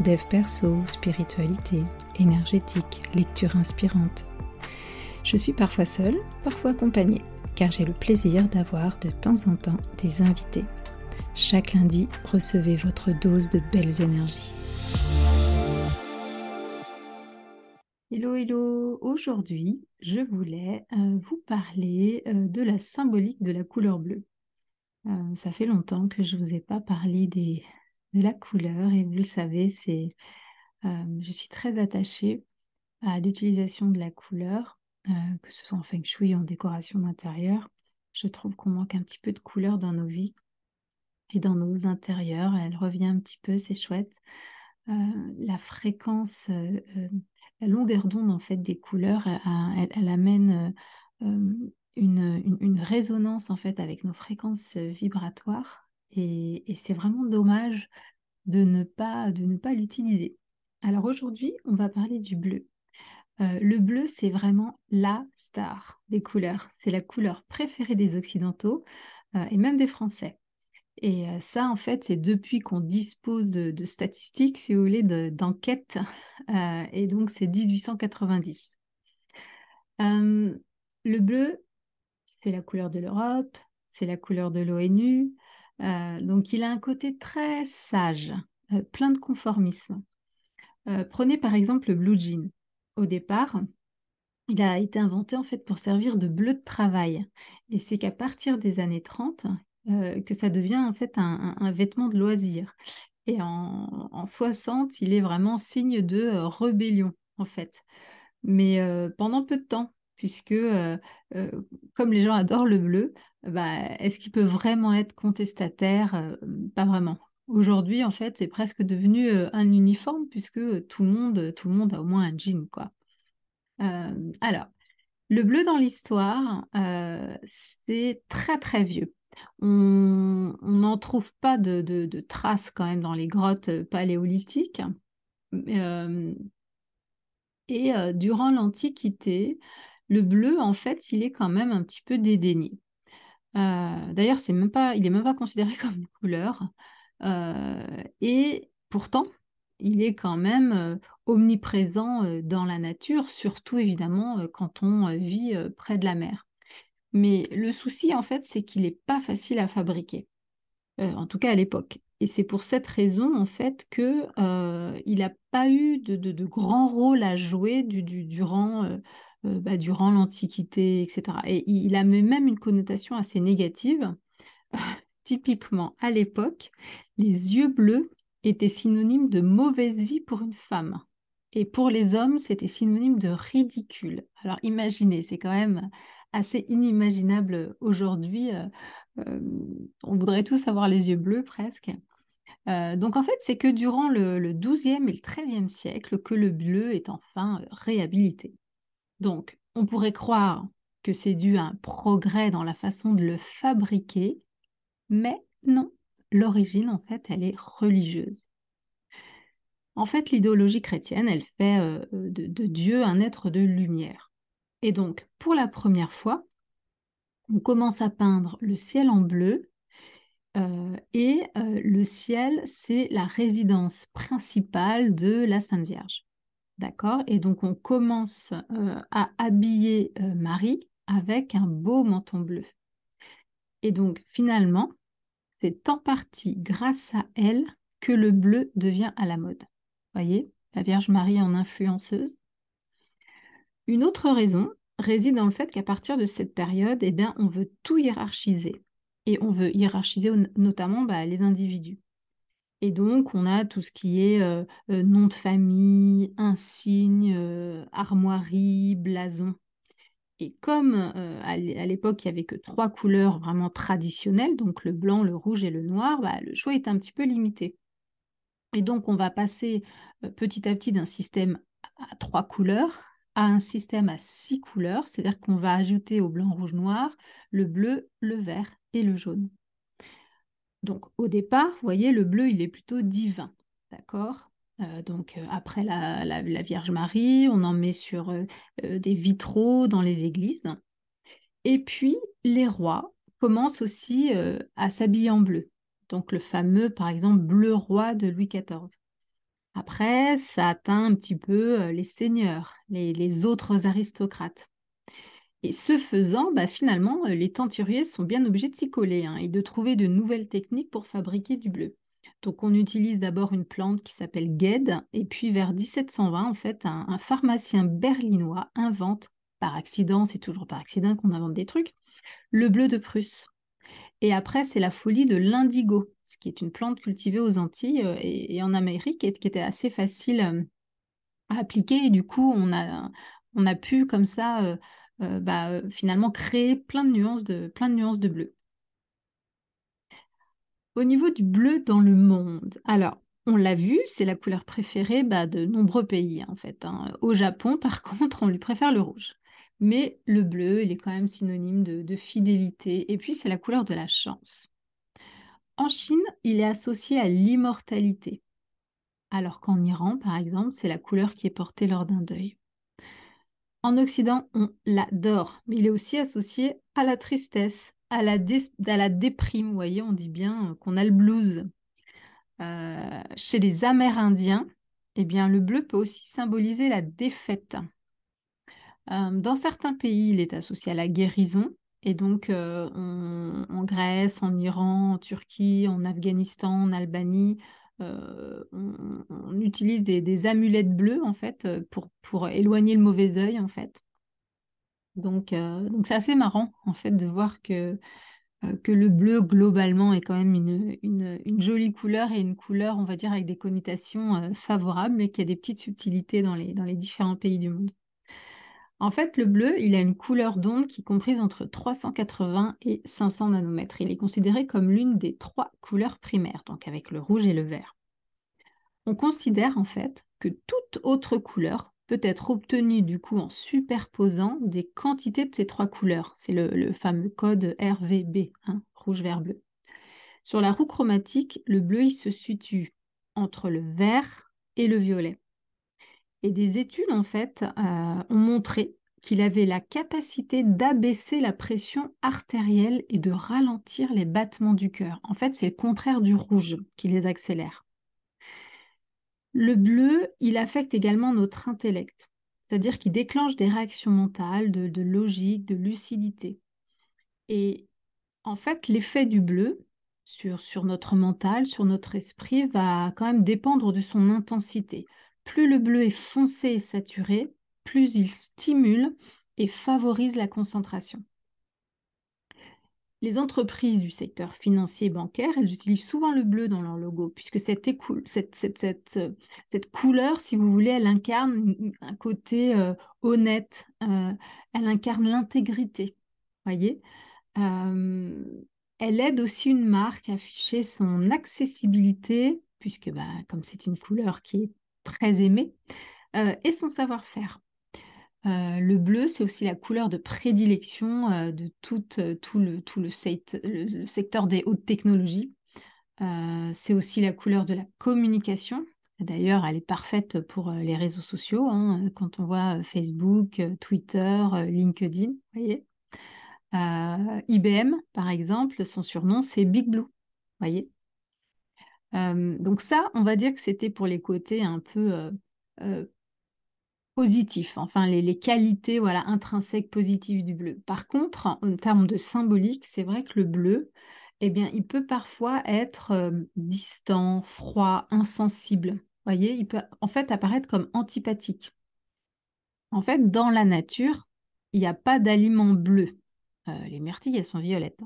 dev perso, spiritualité, énergétique, lecture inspirante. Je suis parfois seule, parfois accompagnée, car j'ai le plaisir d'avoir de temps en temps des invités. Chaque lundi, recevez votre dose de belles énergies. Hello, hello Aujourd'hui, je voulais euh, vous parler euh, de la symbolique de la couleur bleue. Euh, ça fait longtemps que je ne vous ai pas parlé des, de la couleur et vous le savez, c'est, euh, je suis très attachée à l'utilisation de la couleur, euh, que ce soit en feng shui en décoration d'intérieur. Je trouve qu'on manque un petit peu de couleur dans nos vies et dans nos intérieurs. Elle revient un petit peu, c'est chouette. Euh, la fréquence, la longueur d'onde en fait des couleurs, elle, amène une, une, résonance en fait avec nos fréquences vibratoires et, c'est vraiment dommage de ne pas, pas l'utiliser. Alors aujourd'hui, on va parler du bleu. Euh, le bleu, c'est vraiment la star des couleurs. C'est la couleur préférée des Occidentaux euh, et même des Français. Et euh, ça, en fait, c'est depuis qu'on dispose de, statistiques, si vous voulez, d'enquêtes. et donc, c'est 1890. le bleu, c'est la couleur de l'Europe, c'est la couleur de l'ONU, euh, donc il a un côté très sage, euh, plein de conformisme. Euh, prenez par exemple le blue jean. Au départ, il a été inventé en fait pour servir de bleu de travail. Et c'est qu'à partir des années 30 que ça devient en fait un, vêtement de loisir. Et en, en, 60, il est vraiment signe de rébellion en fait. Mais pendant peu de temps, puisque comme les gens adorent le bleu, bah, est-ce qu'il peut vraiment être contestataire? Pas vraiment. Aujourd'hui, en fait, c'est presque devenu un uniforme puisque tout le monde, tout le monde a au moins un jean, quoi. alors, le bleu dans l'histoire, c'est très très vieux. On n'en trouve pas de, traces quand même dans les grottes paléolithiques. et durant l'Antiquité, le bleu, en fait, il est quand même un petit peu dédaigné. Euh, d'ailleurs, c'est même pas, il n'est même pas considéré comme une couleur. Euh, et pourtant, il est quand même euh, omniprésent dans la nature, surtout évidemment quand on vit près de la mer. Mais le souci, en fait, c'est qu'il n'est pas facile à fabriquer, en tout cas à l'époque. Et c'est pour cette raison, en fait, qu'il n'a pas eu de, de, grand rôle à jouer du, durant euh, bah, durant l'Antiquité, etc. Et il a même une connotation assez négative. Typiquement, à l'époque, les yeux bleus étaient synonymes de mauvaise vie pour une femme. Et pour les hommes, c'était synonyme de ridicule. Alors imaginez, c'est quand même assez inimaginable aujourd'hui. Euh, euh, on voudrait tous avoir les yeux bleus presque. donc en fait, c'est que durant le, le, XIIe et le XIIIe siècle que le bleu est enfin réhabilité. Donc, on pourrait croire que c'est dû à un progrès dans la façon de le fabriquer, mais non, l'origine, en fait, elle est religieuse. En fait, l'idéologie chrétienne, elle fait euh, de, Dieu un être de lumière. Et donc, pour la première fois, on commence à peindre le ciel en bleu, euh, et euh, le ciel, c'est la résidence principale de la Sainte Vierge. D'accord Et donc, on commence euh, à habiller euh, Marie avec un beau menton bleu. Et donc, finalement, c'est en partie grâce à elle que le bleu devient à la mode. Voyez, la Vierge Marie en influenceuse. Une autre raison réside dans le fait qu'à partir de cette période, eh bien, on veut tout hiérarchiser. Et on veut hiérarchiser notamment bah, les individus. Et donc, on a tout ce qui est euh, euh, nom de famille, insigne, euh, armoirie, blason. Et comme à l'époque, il n'y avait que trois couleurs vraiment traditionnelles, donc le blanc, le rouge et le noir, bah, le choix est un petit peu limité. Et donc, on va passer petit à petit d'un système à trois couleurs à un système à six couleurs, c'est-à-dire qu'on va ajouter au blanc, rouge, noir le bleu, le vert et le jaune. Donc au départ, vous voyez, le bleu, il est plutôt divin, d'accord? Euh, donc euh, après la, Vierge Marie, on en met sur euh, des vitraux dans les églises. Et puis les rois commencent aussi à s'habiller en bleu. Donc le fameux, par exemple, bleu roi de Louis XIV. Après, ça atteint un petit peu les seigneurs, les, autres aristocrates. Et ce faisant, bah, finalement, les tenturiers sont bien obligés de s'y coller hein, et de trouver de nouvelles techniques pour fabriquer du bleu. Donc on utilise d'abord une plante qui s'appelle guêde, et puis vers 1720, en fait, un, pharmacien berlinois invente, par accident, c'est toujours par accident qu'on invente des trucs, le bleu de Prusse. Et après, c'est la folie de l'indigo, ce qui est une plante cultivée aux Antilles euh, et, en Amérique, et qui était assez facile euh, à appliquer. Et du coup, on a, on a pu comme ça, euh, bah, finalement, créer plein de nuances de, plein de nuances de bleu. Au niveau du bleu dans le monde, alors, on l'a vu, c'est la couleur préférée bah, de nombreux pays, en fait. Hein. Au Japon, par contre, on lui préfère le rouge. Mais le bleu, il est quand même synonyme de, fidélité. Et puis, c'est la couleur de la chance. En Chine, il est associé à l'immortalité. Alors qu'en Iran, par exemple, c'est la couleur qui est portée lors d'un deuil. En Occident, on l'adore, mais il est aussi associé à la tristesse, à la, déprime. Vous voyez, on dit bien qu'on a le blues. Euh, chez les Amérindiens, eh bien, le bleu peut aussi symboliser la défaite. Euh, dans certains pays, il est associé à la guérison. Et donc, euh, en Grèce, en Iran, en Turquie, en Afghanistan, en Albanie, euh, on, utilise des, amulettes bleues, en fait, pour, pour éloigner le mauvais œil, en fait. Donc, donc c'est assez marrant, en fait, de voir que, que le bleu, globalement, est quand même une, une, jolie couleur et une couleur, on va dire, avec des connotations favorables, mais qui a des petites subtilités dans les, dans les différents pays du monde. En fait, le bleu, il a une couleur d'onde qui est comprise entre 380 et 500 nanomètres. Il est considéré comme l'une des trois couleurs primaires, donc avec le rouge et le vert. On considère en fait que toute autre couleur peut être obtenue du coup en superposant des quantités de ces trois couleurs. C'est le, fameux code RVB, hein, rouge, vert, bleu. Sur la roue chromatique, le bleu il se situe entre le vert et le violet. Et des études, en fait, euh, ont montré qu'il avait la capacité d'abaisser la pression artérielle et de ralentir les battements du cœur. En fait, c'est le contraire du rouge qui les accélère. Le bleu, il affecte également notre intellect, c'est-à-dire qu'il déclenche des réactions mentales, de, logique, de lucidité. Et en fait, l'effet du bleu sur notre mental, sur notre esprit, va quand même dépendre de son intensité. Plus le bleu est foncé et saturé, plus il stimule et favorise la concentration. Les entreprises du secteur financier et bancaire, elles utilisent souvent le bleu dans leur logo, puisque cette, couleur, si vous voulez, elle incarne un côté euh, honnête, euh, elle incarne l'intégrité, voyez? Euh, Elle aide aussi une marque à afficher son accessibilité, puisque bah, comme c'est une couleur qui est très aimé, euh, et son savoir-faire. Euh, le bleu, c'est aussi la couleur de prédilection euh, de tout, tout, le, tout le, secteur des hautes technologies. c'est aussi la couleur de la communication. D'ailleurs, elle est parfaite pour les réseaux sociaux. Hein, quand on voit Facebook, Twitter, LinkedIn, voyez. IBM, par exemple, son surnom, c'est Big Blue. Voyez donc ça, on va dire que c'était pour les côtés un peu positifs, enfin les, qualités voilà, intrinsèques positives du bleu. Par contre, en, termes de symbolique, c'est vrai que le bleu, eh bien, il peut parfois être distant, froid, insensible. voyez, il peut en fait apparaître comme antipathique. En fait, dans la nature, il n'y a pas d'aliments bleus. les myrtilles, elles sont violettes.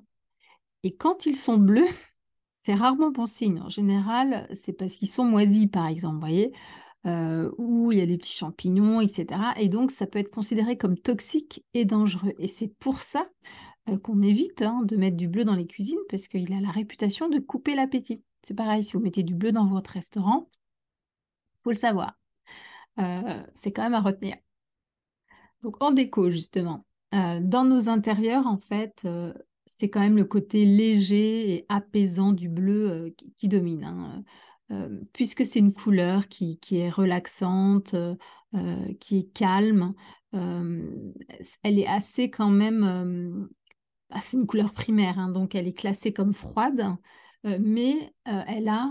Et quand ils sont bleus, c'est rarement bon signe. En général, c'est parce qu'ils sont moisis, par exemple, vous voyez, euh, ou il y a des petits champignons, etc. Et donc, ça peut être considéré comme toxique et dangereux. Et c'est pour ça euh, qu'on évite hein, de mettre du bleu dans les cuisines, parce qu'il a la réputation de couper l'appétit. C'est pareil, si vous mettez du bleu dans votre restaurant, faut le savoir. Euh, c'est quand même à retenir. Donc en déco, justement, dans nos intérieurs, en fait, c'est quand même le côté léger et apaisant du bleu qui, domine. Hein. puisque c'est une couleur qui, est relaxante, qui est calme, elle est assez quand même... Ah, c'est une couleur primaire, hein, donc elle est classée comme froide, mais elle a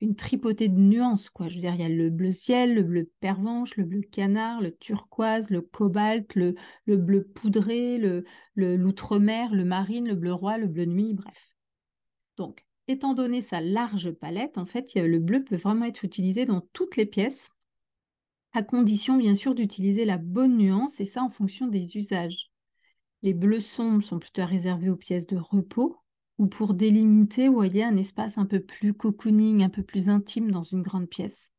une tripotée de nuances, quoi. Je veux il y a le bleu ciel, le bleu pervenche, le bleu canard, le turquoise, le cobalt, le, bleu poudré, le, l'outre-mer, le marine, le bleu roi, le bleu nuit, bref. Donc, étant donné sa large palette, en fait, le bleu peut vraiment être utilisé dans toutes les pièces, à condition, bien sûr, d'utiliser la bonne nuance, et ça en fonction des usages. Les bleus sombres sont plutôt réservés aux pièces de repos, ou pour délimiter, un espace un peu plus cocooning, un peu plus intime dans une grande pièce.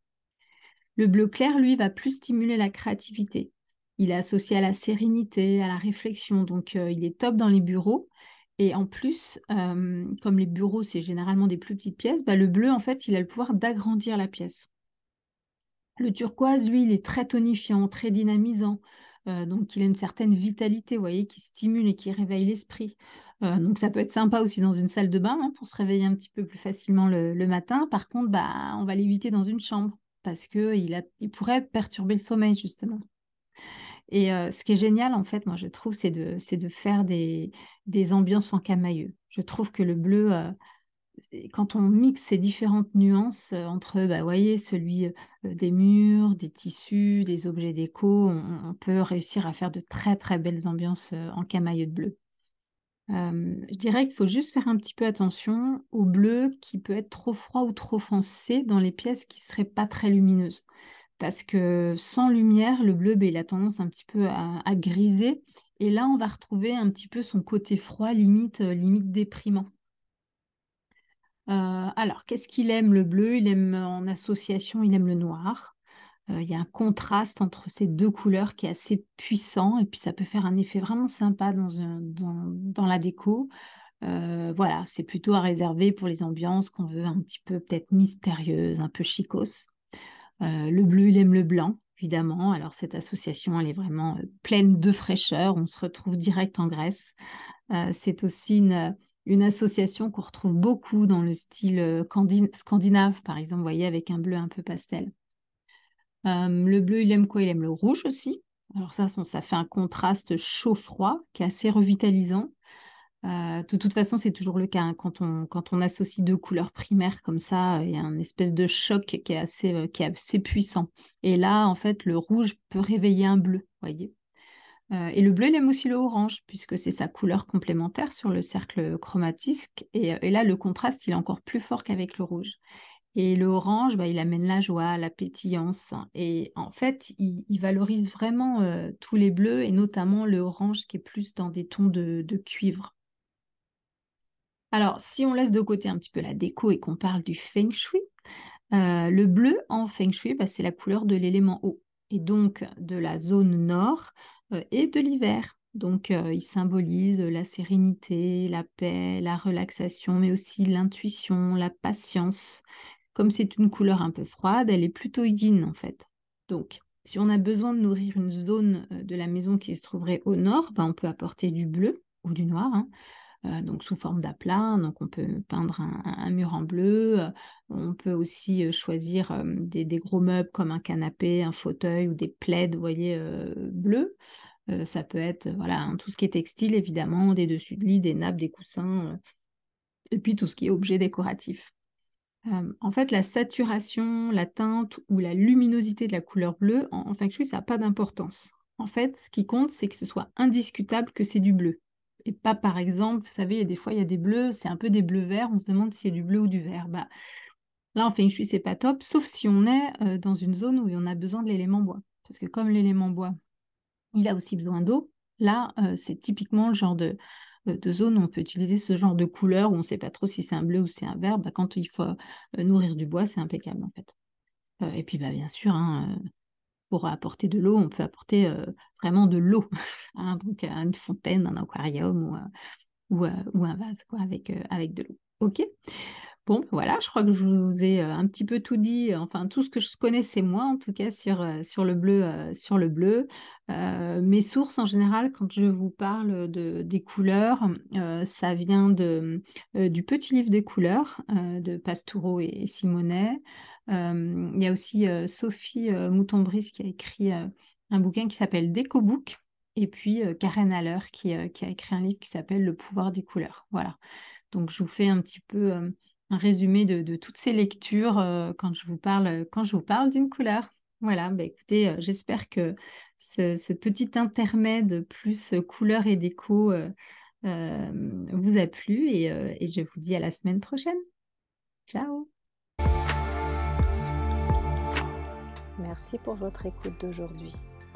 Le bleu clair, lui, va plus stimuler la créativité. Il est associé à la sérénité, à la réflexion, donc euh, il est top dans les bureaux. Et en plus, euh, comme les bureaux, c'est généralement des plus petites pièces, bah, le bleu, en fait, il a le pouvoir d'agrandir la pièce. Le turquoise, lui, il est très tonifiant, très dynamisant. Euh, donc, il a une certaine vitalité, vous voyez, qui stimule et qui réveille l'esprit. Euh, donc ça peut être sympa aussi dans une salle de bain hein, pour se réveiller un petit peu plus facilement le, matin. Par contre, bah, on va l'éviter dans une chambre parce qu'il il pourrait perturber le sommeil justement. Et euh, ce qui est génial, en fait, moi, je trouve, c'est de, faire des, des ambiances en camailleux. Je trouve que le bleu, euh, quand on mixe ces différentes nuances entre, bah, voyez, celui des murs, des tissus, des objets déco, on, on, peut réussir à faire de très, très belles ambiances en camailleux de bleu je dirais qu'il faut juste faire un petit peu attention au bleu qui peut être trop froid ou trop foncé dans les pièces qui ne seraient pas très lumineuses. Parce que sans lumière, le bleu, ben, il a tendance un petit peu à, griser. Et là, on va retrouver un petit peu son côté froid, limite, limite déprimant. alors, qu'est-ce qu'il aime le bleu? Il aime en association, il aime le noir. Euh, il y a un contraste entre ces deux couleurs qui est assez puissant et puis ça peut faire un effet vraiment sympa dans, la déco. Euh, voilà, c'est plutôt à réserver pour les ambiances qu'on veut un petit peu peut-être mystérieuses, un peu chicos. Euh, le bleu, il aime le blanc, évidemment. Alors cette association, elle est vraiment pleine de fraîcheur. On se retrouve direct en Grèce. c'est aussi une association qu'on retrouve beaucoup dans le style scandinave, par exemple, vous voyez, avec un bleu un peu pastel le bleu, il aime quoi? Il aime le rouge aussi. Alors ça, ça fait un contraste chaud-froid qui est assez revitalisant. de toute façon, c'est toujours le cas. Hein. Quand, on, quand on associe deux couleurs primaires comme ça, il y a un espèce de choc qui est, assez, puissant. Et là, en fait, le rouge peut réveiller un bleu, voyez. et le bleu, il aime aussi le orange, puisque c'est sa couleur complémentaire sur le cercle chromatique. Et, et, là, le contraste, il est encore plus fort qu'avec le rouge. Et le orange, bah, il amène la joie, la pétillance. Et en fait, il, valorise vraiment euh, tous les bleus et notamment le orange qui est plus dans des tons de, cuivre. Alors, si on laisse de côté un petit peu la déco et qu'on parle du feng shui, euh, le bleu en feng shui, bah, c'est la couleur de l'élément eau et donc de la zone nord euh, et de l'hiver. Donc, il symbolise la sérénité, la paix, la relaxation, mais aussi l'intuition, la patience comme c'est une couleur un peu froide, elle est plutôt yin en fait. Donc, si on a besoin de nourrir une zone euh, de la maison qui se trouverait au nord, ben, on peut apporter du bleu ou du noir, hein. euh, donc sous forme d'aplat. Donc, on peut peindre un, mur en bleu. Euh, on peut aussi choisir des, gros meubles comme un canapé, un fauteuil ou des plaids, vous voyez, bleus. ça peut être voilà, tout ce qui est textile, évidemment, des dessus de lit, des nappes, des coussins, et puis tout ce qui est objet décoratif en fait, la saturation, la teinte ou la luminosité de la couleur bleue, en, feng shui, ça n'a pas d'importance. En fait, ce qui compte, c'est que ce soit indiscutable que c'est du bleu. Et pas, par exemple, vous savez, des fois, il y a des bleus, c'est un peu des bleus verts, on se demande si c'est du bleu ou du vert. Bah, là, en feng shui, c'est pas top, sauf si on est dans une zone où on a besoin de l'élément bois. Parce que comme l'élément bois, il a aussi besoin d'eau, là, c'est typiquement le genre de, de zone où on peut utiliser ce genre de couleur où on ne sait pas trop si c'est un bleu ou c'est un vert, bah, quand il faut euh, nourrir du bois, c'est impeccable en fait. Euh, et puis bah, bien sûr, hein, pour apporter de l'eau, on peut apporter vraiment de l'eau, hein, donc une fontaine, un aquarium ou, ou, un vase quoi, avec, avec de l'eau. Ok Bon, voilà, je crois que je vous ai un petit peu tout dit, enfin tout ce que je connaissais moi en tout cas sur, sur le bleu. sur le bleu. mes sources en général, quand je vous parle de, des couleurs, ça vient de, du petit livre des couleurs de Pastoureau et, Simonet. il y a aussi Sophie Mouton-Brice qui a écrit un bouquin qui s'appelle Décobook. Et puis Karen Haller qui, qui a écrit un livre qui s'appelle Le pouvoir des couleurs. Voilà. Donc je vous fais un petit peu un résumé de, toutes ces lectures euh, quand je vous parle, quand je vous parle d'une couleur. Voilà, bah écoutez, euh, j'espère que ce, petit intermède plus couleur et déco euh, vous a plu et, et je vous dis à la semaine prochaine. Ciao Merci pour votre écoute d'aujourd'hui.